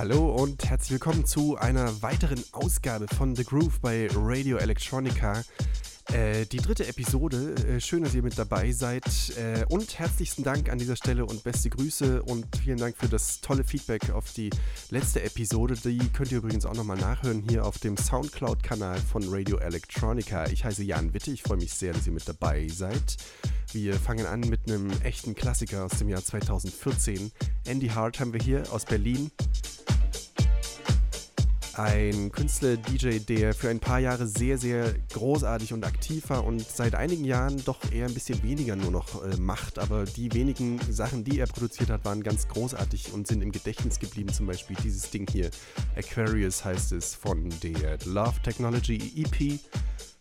Hallo und herzlich willkommen zu einer weiteren Ausgabe von The Groove bei Radio Electronica. Äh, die dritte Episode. Äh, schön, dass ihr mit dabei seid. Äh, und herzlichsten Dank an dieser Stelle und beste Grüße und vielen Dank für das tolle Feedback auf die letzte Episode. Die könnt ihr übrigens auch nochmal nachhören hier auf dem Soundcloud-Kanal von Radio Electronica. Ich heiße Jan Witte. Ich freue mich sehr, dass ihr mit dabei seid. Wir fangen an mit einem echten Klassiker aus dem Jahr 2014. Andy Hart haben wir hier aus Berlin. Ein Künstler, DJ, der für ein paar Jahre sehr, sehr großartig und aktiv war und seit einigen Jahren doch eher ein bisschen weniger nur noch äh, macht. Aber die wenigen Sachen, die er produziert hat, waren ganz großartig und sind im Gedächtnis geblieben. Zum Beispiel dieses Ding hier, Aquarius heißt es, von der Love Technology EP.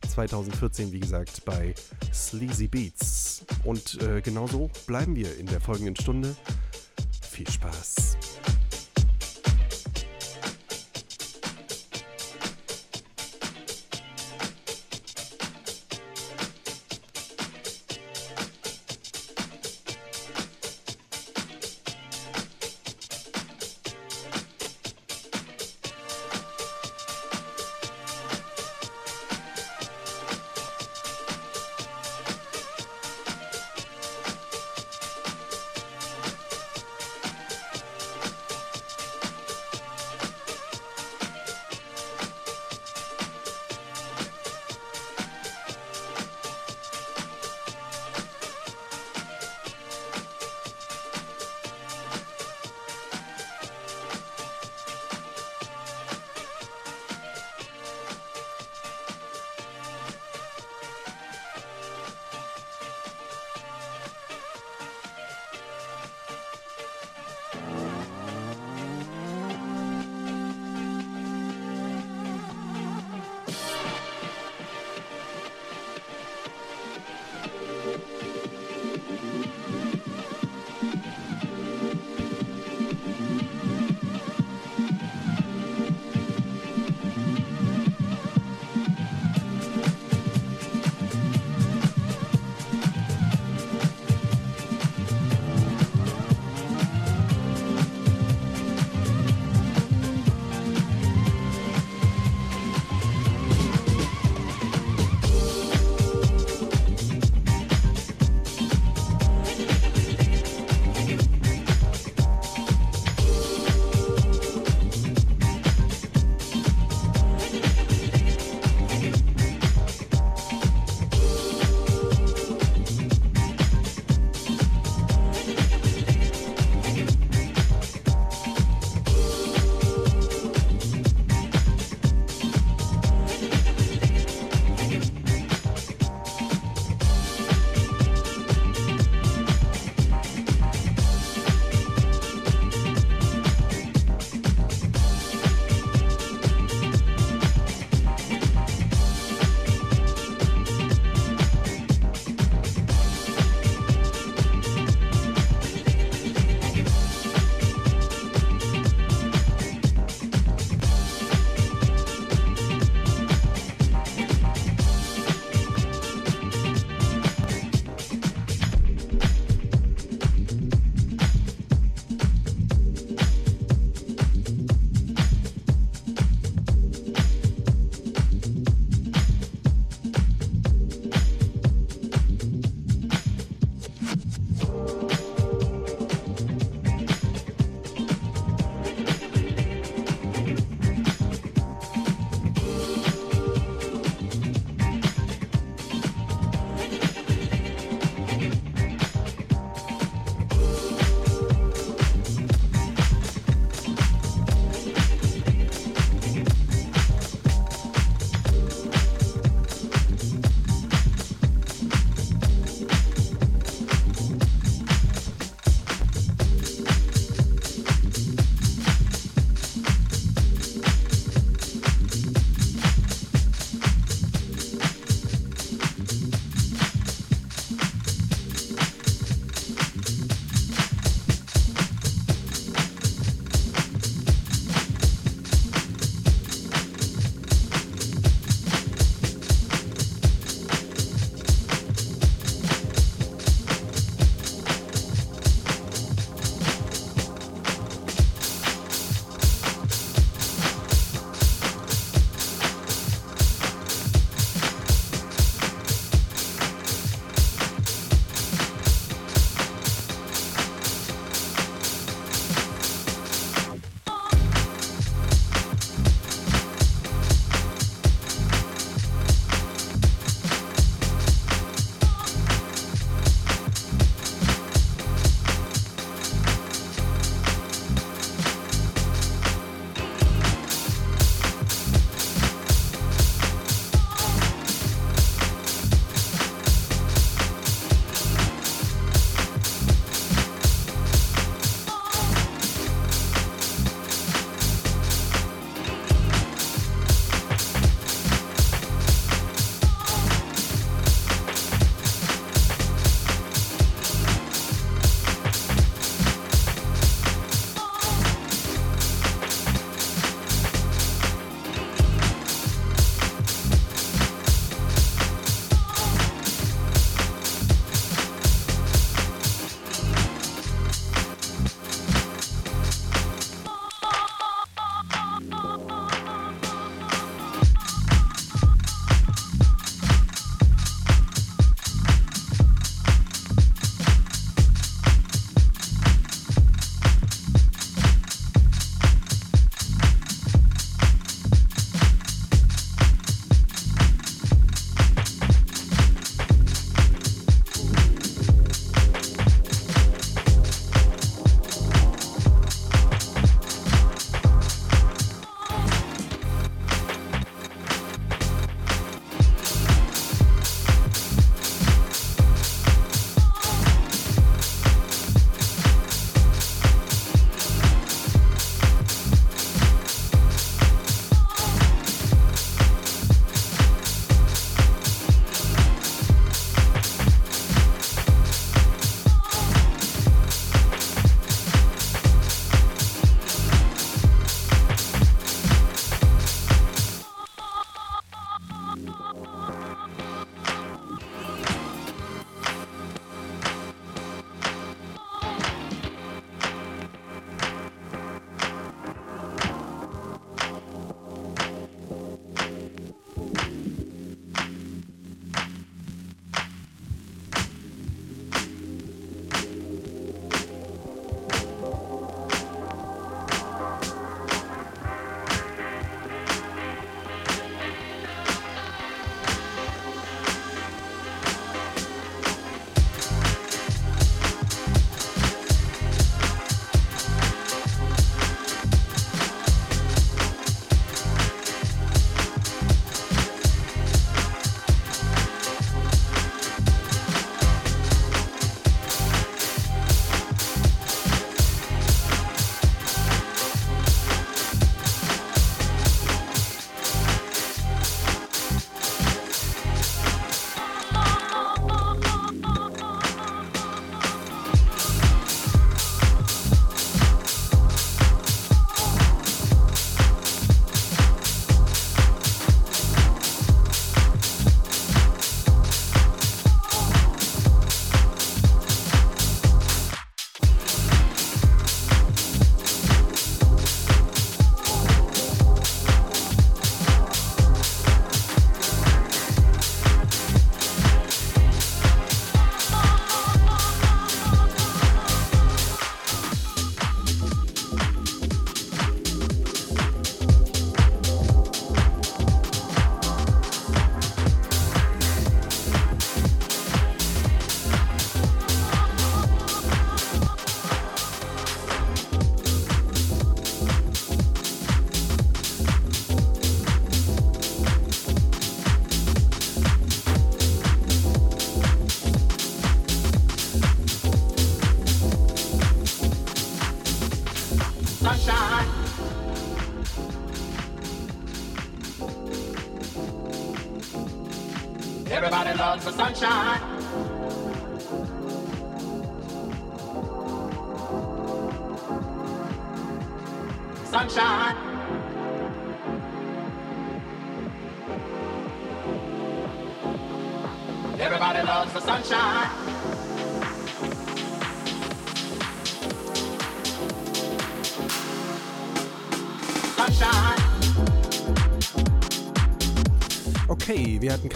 2014, wie gesagt, bei Sleazy Beats. Und äh, genauso bleiben wir in der folgenden Stunde. Viel Spaß!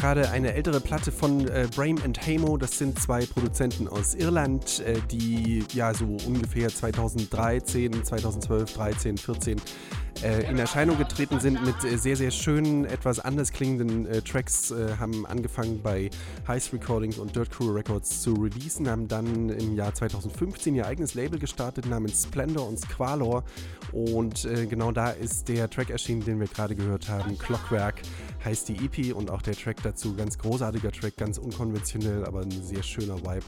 Gerade eine ältere Platte von äh, Brame and Hamo. Das sind zwei Produzenten aus Irland, äh, die ja so ungefähr 2013, 2012, 13, 14 äh, in Erscheinung getreten sind mit äh, sehr, sehr schönen, etwas anders klingenden äh, Tracks, äh, haben angefangen bei Heist Recordings und Dirt Crew Records zu releasen, haben dann im Jahr 2015 ihr eigenes Label gestartet namens Splendor und Squalor. Und äh, genau da ist der Track erschienen, den wir gerade gehört haben, Clockwork heißt die EP und auch der Track dazu, ganz großartiger Track, ganz unkonventionell, aber ein sehr schöner Vibe.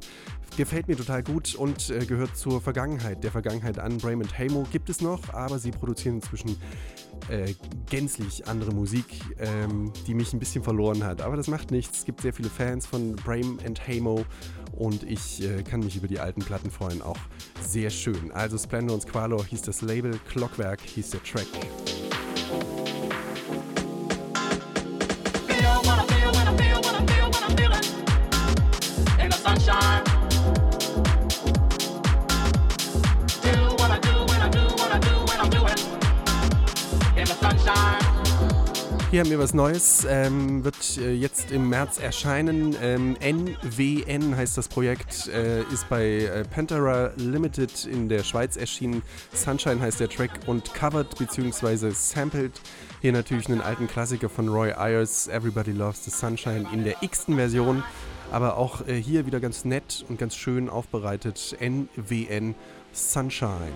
Gefällt mir total gut und äh, gehört zur Vergangenheit, der Vergangenheit an. Brayman Hamo gibt es noch, aber sie produzieren inzwischen äh, gänzlich andere Musik, ähm, die mich ein bisschen verloren hat. Aber das macht nichts. Es gibt sehr viele Fans von Brame and Hamo und ich äh, kann mich über die alten Platten freuen. Auch sehr schön. Also Splendor und Squalo hieß das Label, Clockwerk hieß der Track. Hier haben wir was Neues, ähm, wird äh, jetzt im März erscheinen. Ähm, NWN heißt das Projekt, äh, ist bei äh, Pantera Limited in der Schweiz erschienen. Sunshine heißt der Track und covered bzw. sampled hier natürlich einen alten Klassiker von Roy Ayers, Everybody Loves the Sunshine in der x-ten Version. Aber auch äh, hier wieder ganz nett und ganz schön aufbereitet. NWN Sunshine.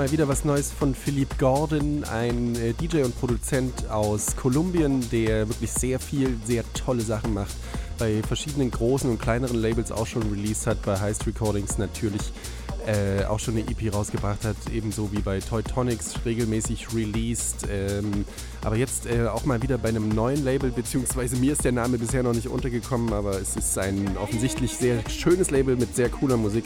Mal wieder was Neues von Philippe Gordon, ein äh, DJ und Produzent aus Kolumbien, der wirklich sehr viel, sehr tolle Sachen macht. Bei verschiedenen großen und kleineren Labels auch schon released hat, bei Heist Recordings natürlich äh, auch schon eine EP rausgebracht hat, ebenso wie bei Toy Tonics regelmäßig released. Ähm, aber jetzt äh, auch mal wieder bei einem neuen Label, beziehungsweise mir ist der Name bisher noch nicht untergekommen, aber es ist ein offensichtlich sehr schönes Label mit sehr cooler Musik.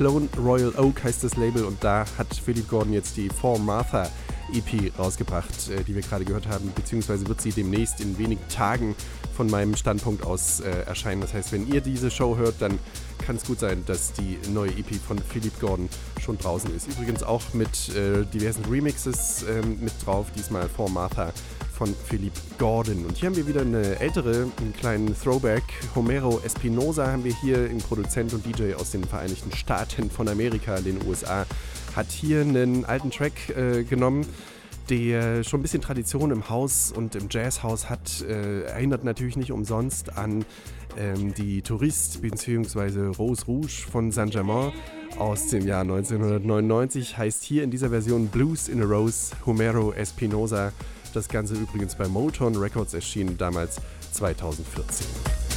Clone Royal Oak heißt das Label und da hat Philip Gordon jetzt die For Martha EP rausgebracht, äh, die wir gerade gehört haben, beziehungsweise wird sie demnächst in wenigen Tagen von meinem Standpunkt aus äh, erscheinen. Das heißt, wenn ihr diese Show hört, dann kann es gut sein, dass die neue EP von Philip Gordon schon draußen ist. Übrigens auch mit äh, diversen Remixes ähm, mit drauf, diesmal For Martha von Philip Gordon. Und hier haben wir wieder eine ältere, einen kleinen Throwback. Homero Espinosa haben wir hier, ein Produzent und DJ aus den Vereinigten Staaten von Amerika, den USA, hat hier einen alten Track äh, genommen der schon ein bisschen Tradition im Haus und im Jazzhaus hat, äh, erinnert natürlich nicht umsonst an ähm, die Tourist bzw. Rose Rouge von Saint-Germain aus dem Jahr 1999. Heißt hier in dieser Version Blues in a Rose, Homero Espinosa. Das Ganze übrigens bei Motown Records erschienen, damals 2014.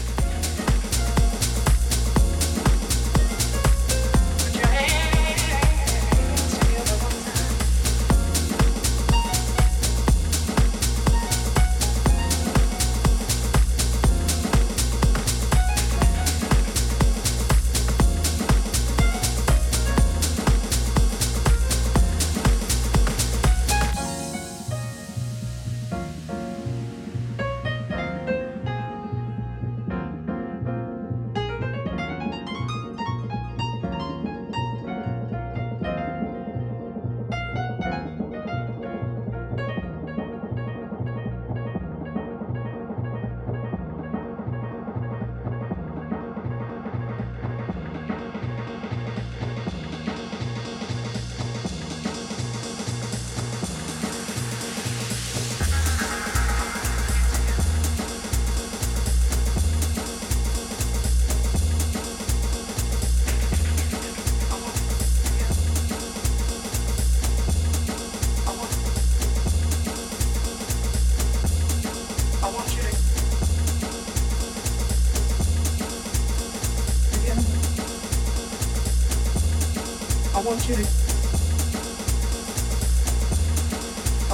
I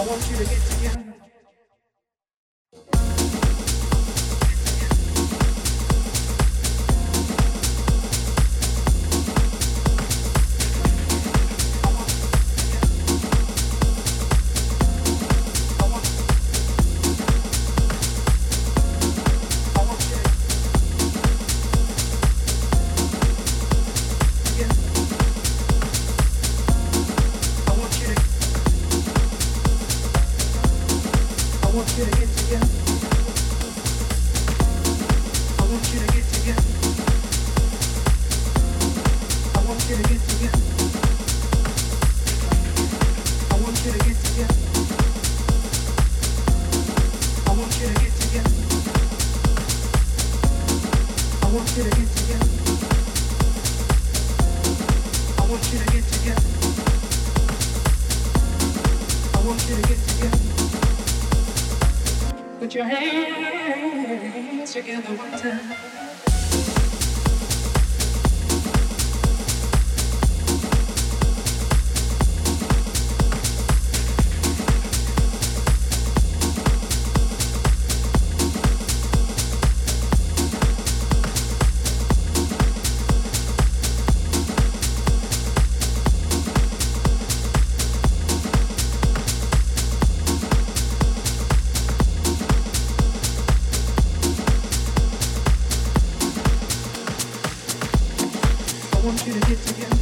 want you to get want you to get together.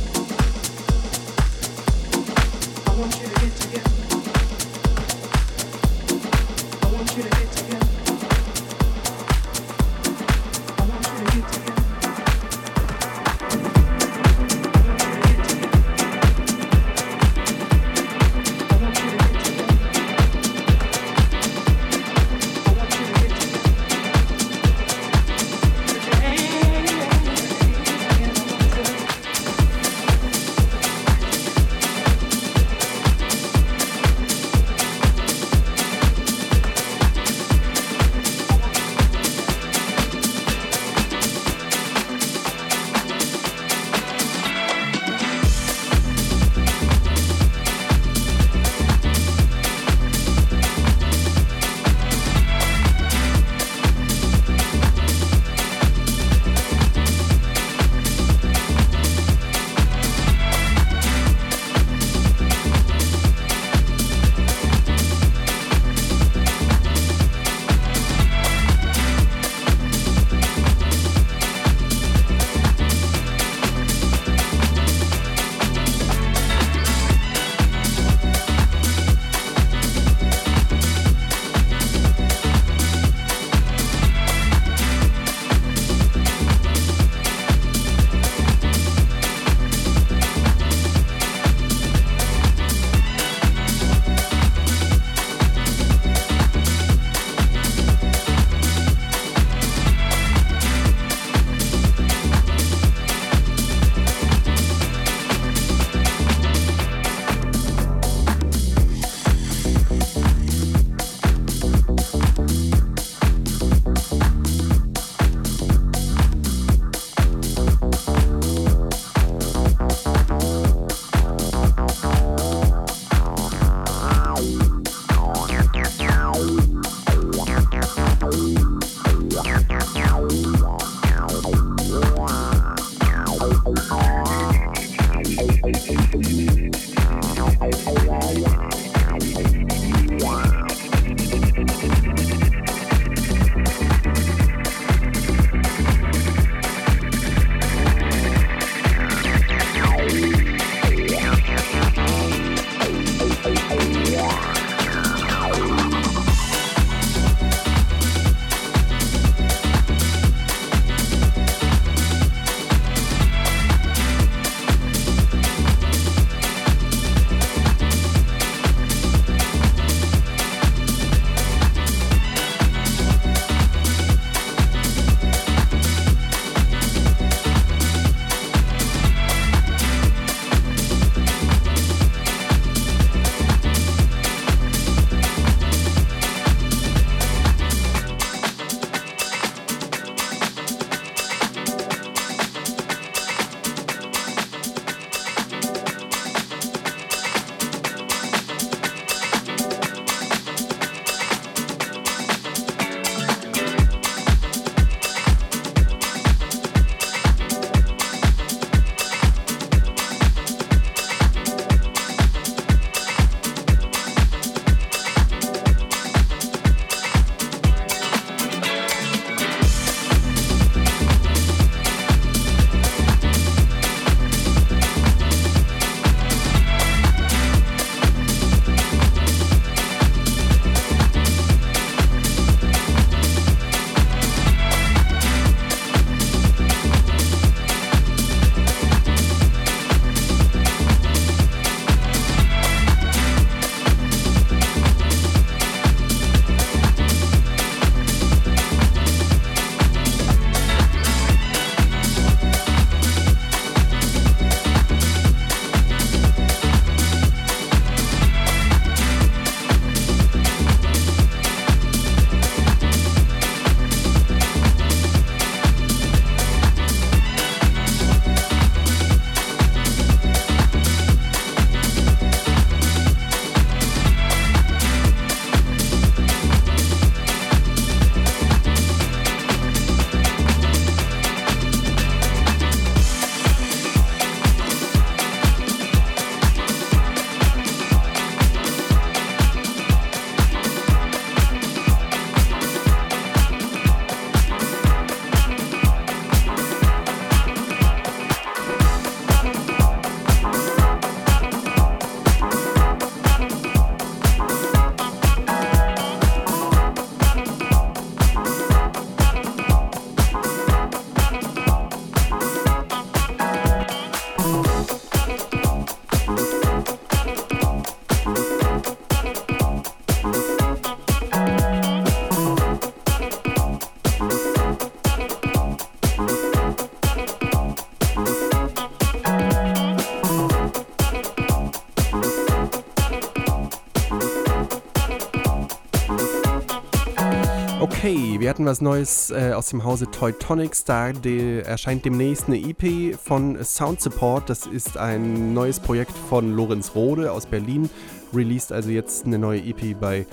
Wir hatten was Neues äh, aus dem Hause Toytonics. Da de, erscheint demnächst eine EP von Sound Support. Das ist ein neues Projekt von Lorenz Rode aus Berlin. Released also jetzt eine neue EP bei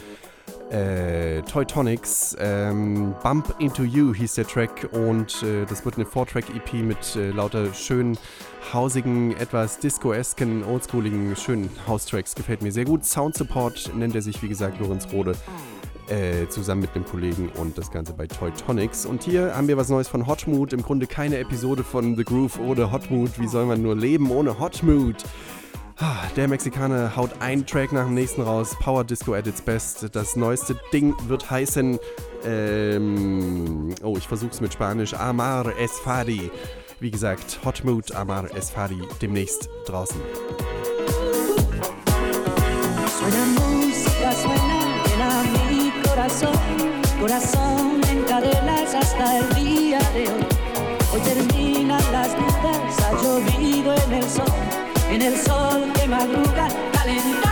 äh, Toytonics. Ähm, Bump Into You hieß der Track und äh, das wird eine 4-Track-EP mit äh, lauter schönen, hausigen, etwas disco-esken, oldschooligen, schönen House-Tracks. Gefällt mir sehr gut. Sound Support nennt er sich, wie gesagt, Lorenz Rode. Äh, zusammen mit einem Kollegen und das Ganze bei Toy Tonics. Und hier haben wir was Neues von Hotmood. Im Grunde keine Episode von The Groove ohne Hotmood. Wie soll man nur leben ohne Hotmood? Ah, der Mexikaner haut einen Track nach dem nächsten raus. Power Disco at its best. Das neueste Ding wird heißen. Ähm, oh, ich versuch's mit Spanisch. Amar Esfadi. Wie gesagt, Hotmood Amar Esfadi demnächst draußen. Suena música, suena corazón, corazón en cadenas hasta el día de hoy. Hoy terminan las dudas, ha llovido en el sol, en el sol que madruga, calentando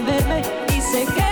y se queda.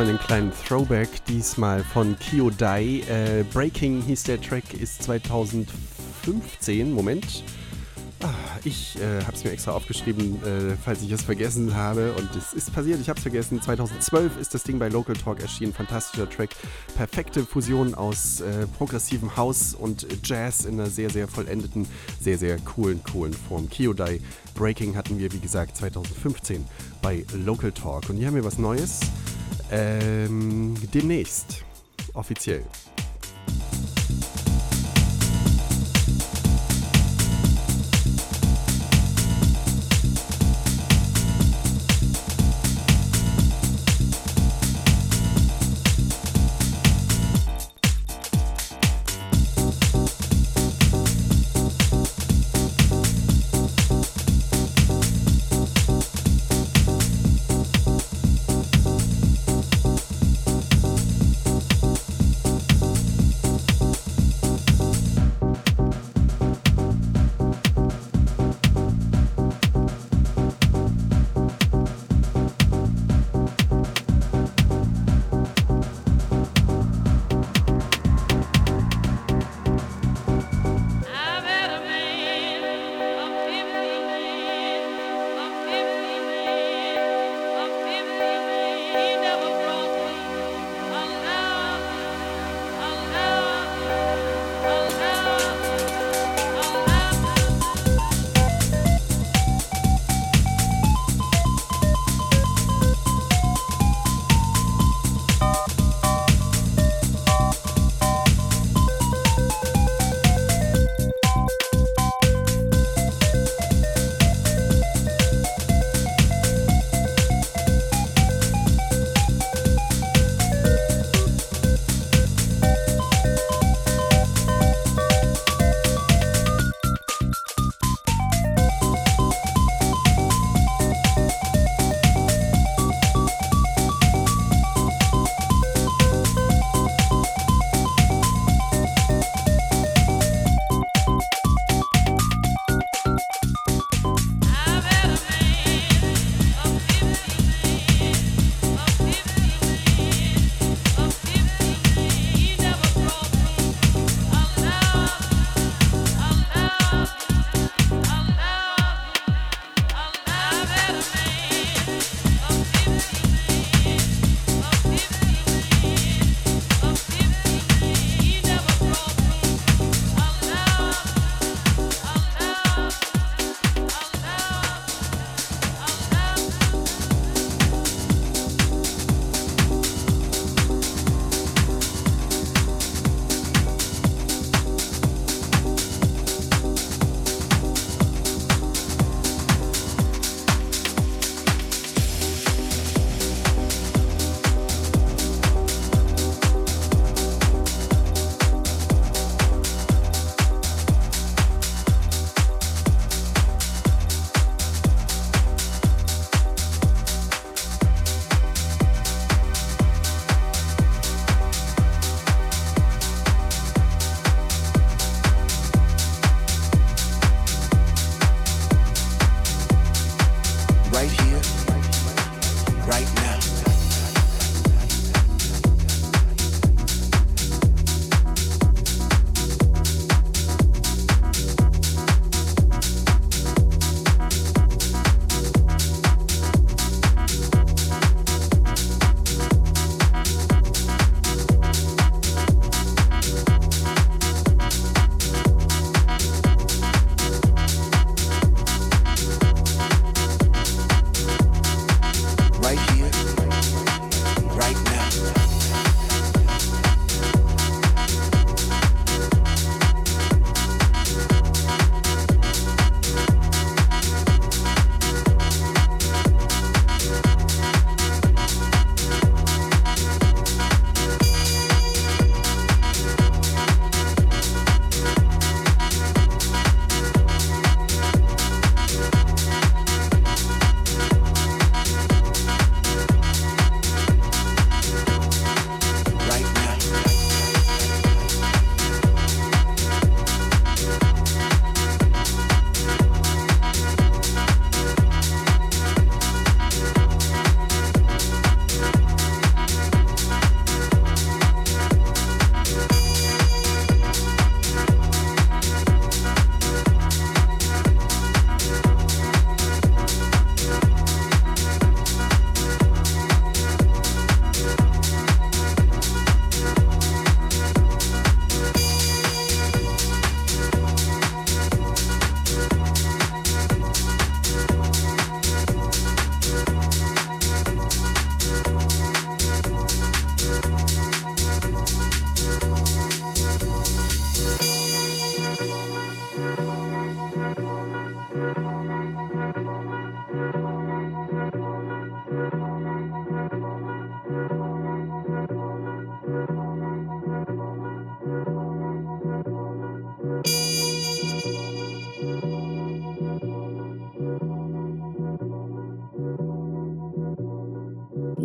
Nochmal einen kleinen Throwback, diesmal von Kyodai. Äh, Breaking hieß der Track, ist 2015. Moment. Ah, ich äh, habe es mir extra aufgeschrieben, äh, falls ich es vergessen habe. Und es ist passiert, ich habe es vergessen. 2012 ist das Ding bei Local Talk erschienen. Fantastischer Track. Perfekte Fusion aus äh, progressivem House und Jazz in einer sehr, sehr vollendeten, sehr, sehr coolen, coolen Form. Kyodai Breaking hatten wir, wie gesagt, 2015 bei Local Talk. Und hier haben wir was Neues. Ähm, demnächst. Offiziell.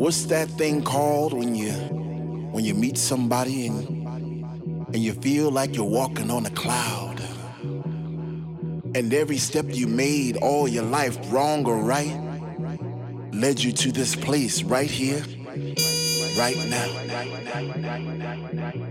What's that thing called when you when you meet somebody and and you feel like you're walking on a cloud? And every step you made all your life wrong or right led you to this place right here right now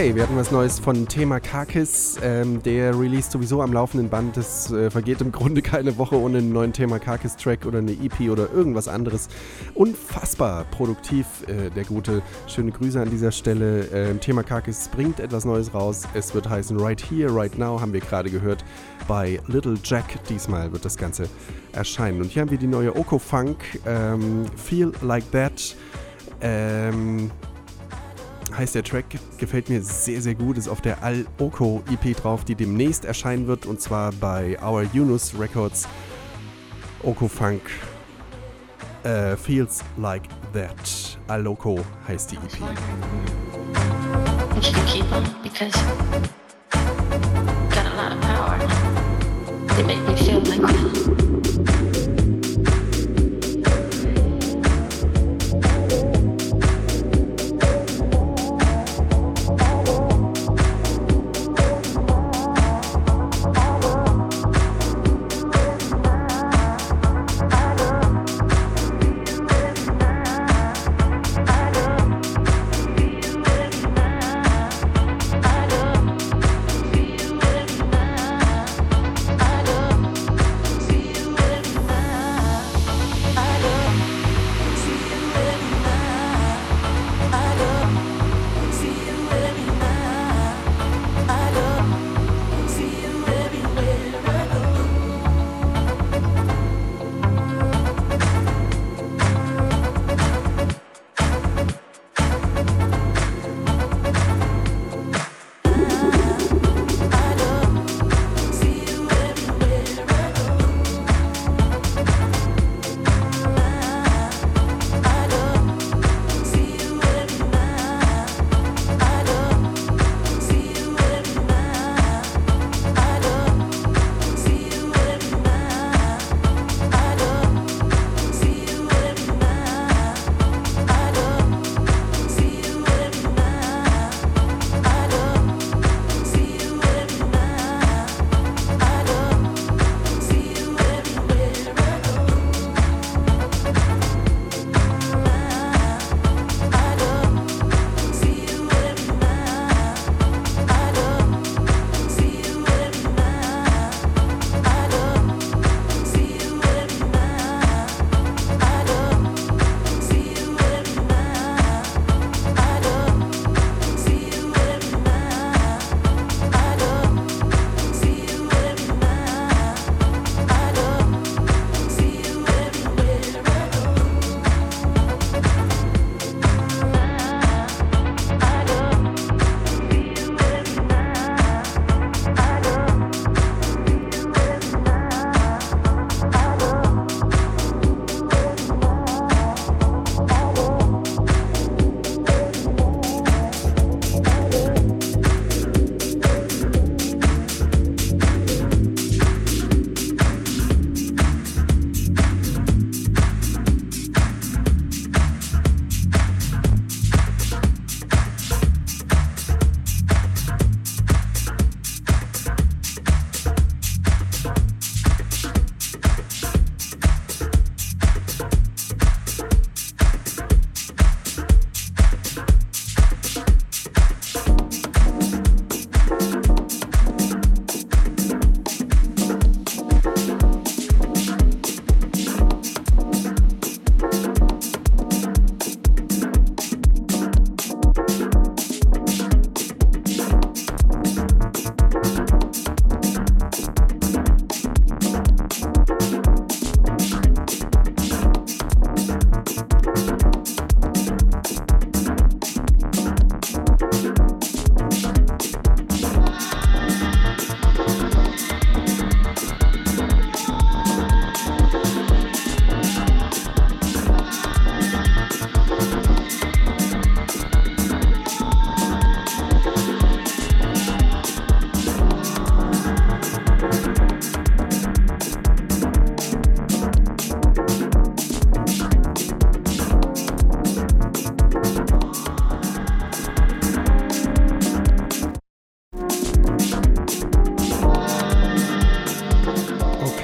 Okay, wir hatten was Neues von Thema Kakis. Ähm, der release sowieso am laufenden Band. Es äh, vergeht im Grunde keine Woche ohne einen neuen Thema Kakis-Track oder eine EP oder irgendwas anderes. Unfassbar produktiv, äh, der gute. Schöne Grüße an dieser Stelle. Ähm, Thema Kakis bringt etwas Neues raus. Es wird heißen Right Here, Right Now, haben wir gerade gehört. Bei Little Jack diesmal wird das Ganze erscheinen. Und hier haben wir die neue Oko Funk, ähm, Feel Like That. Ähm, heißt der Track, gefällt mir sehr, sehr gut, ist auf der Al-Oko EP drauf, die demnächst erscheinen wird und zwar bei Our Yunus Records. Oko Funk äh, Feels Like That. Al-Oko heißt die EP. You should keep them because got a lot of power. They make me feel like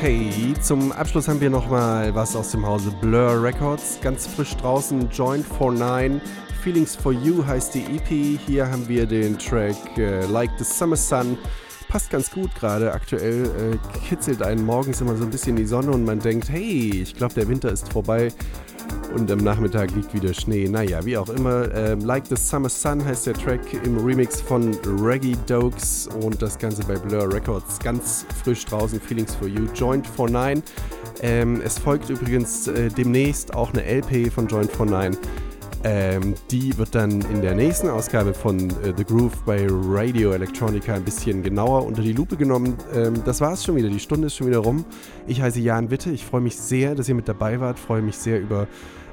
Okay, zum Abschluss haben wir noch mal was aus dem Hause Blur Records. Ganz frisch draußen, Joint 49, Feelings for You heißt die EP. Hier haben wir den Track äh, Like the Summer Sun. Passt ganz gut gerade. Aktuell äh, kitzelt einen morgens immer so ein bisschen die Sonne und man denkt, hey, ich glaube, der Winter ist vorbei und am Nachmittag liegt wieder Schnee. Naja, wie auch immer. Ähm, like the Summer Sun heißt der Track im Remix von Reggie Dokes und das Ganze bei Blur Records. Ganz frisch draußen, Feelings for You, Joint for Nine. Ähm, es folgt übrigens äh, demnächst auch eine LP von Joint for Nine. Ähm, die wird dann in der nächsten Ausgabe von äh, The Groove bei Radio Electronica ein bisschen genauer unter die Lupe genommen. Ähm, das war es schon wieder, die Stunde ist schon wieder rum. Ich heiße Jan Witte, ich freue mich sehr, dass ihr mit dabei wart, freue mich sehr über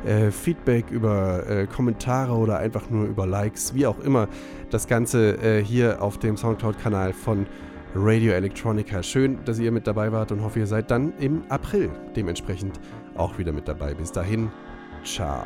äh, Feedback, über äh, Kommentare oder einfach nur über Likes, wie auch immer. Das Ganze äh, hier auf dem Soundcloud-Kanal von Radio Electronica. Schön, dass ihr mit dabei wart und hoffe, ihr seid dann im April dementsprechend auch wieder mit dabei. Bis dahin, ciao.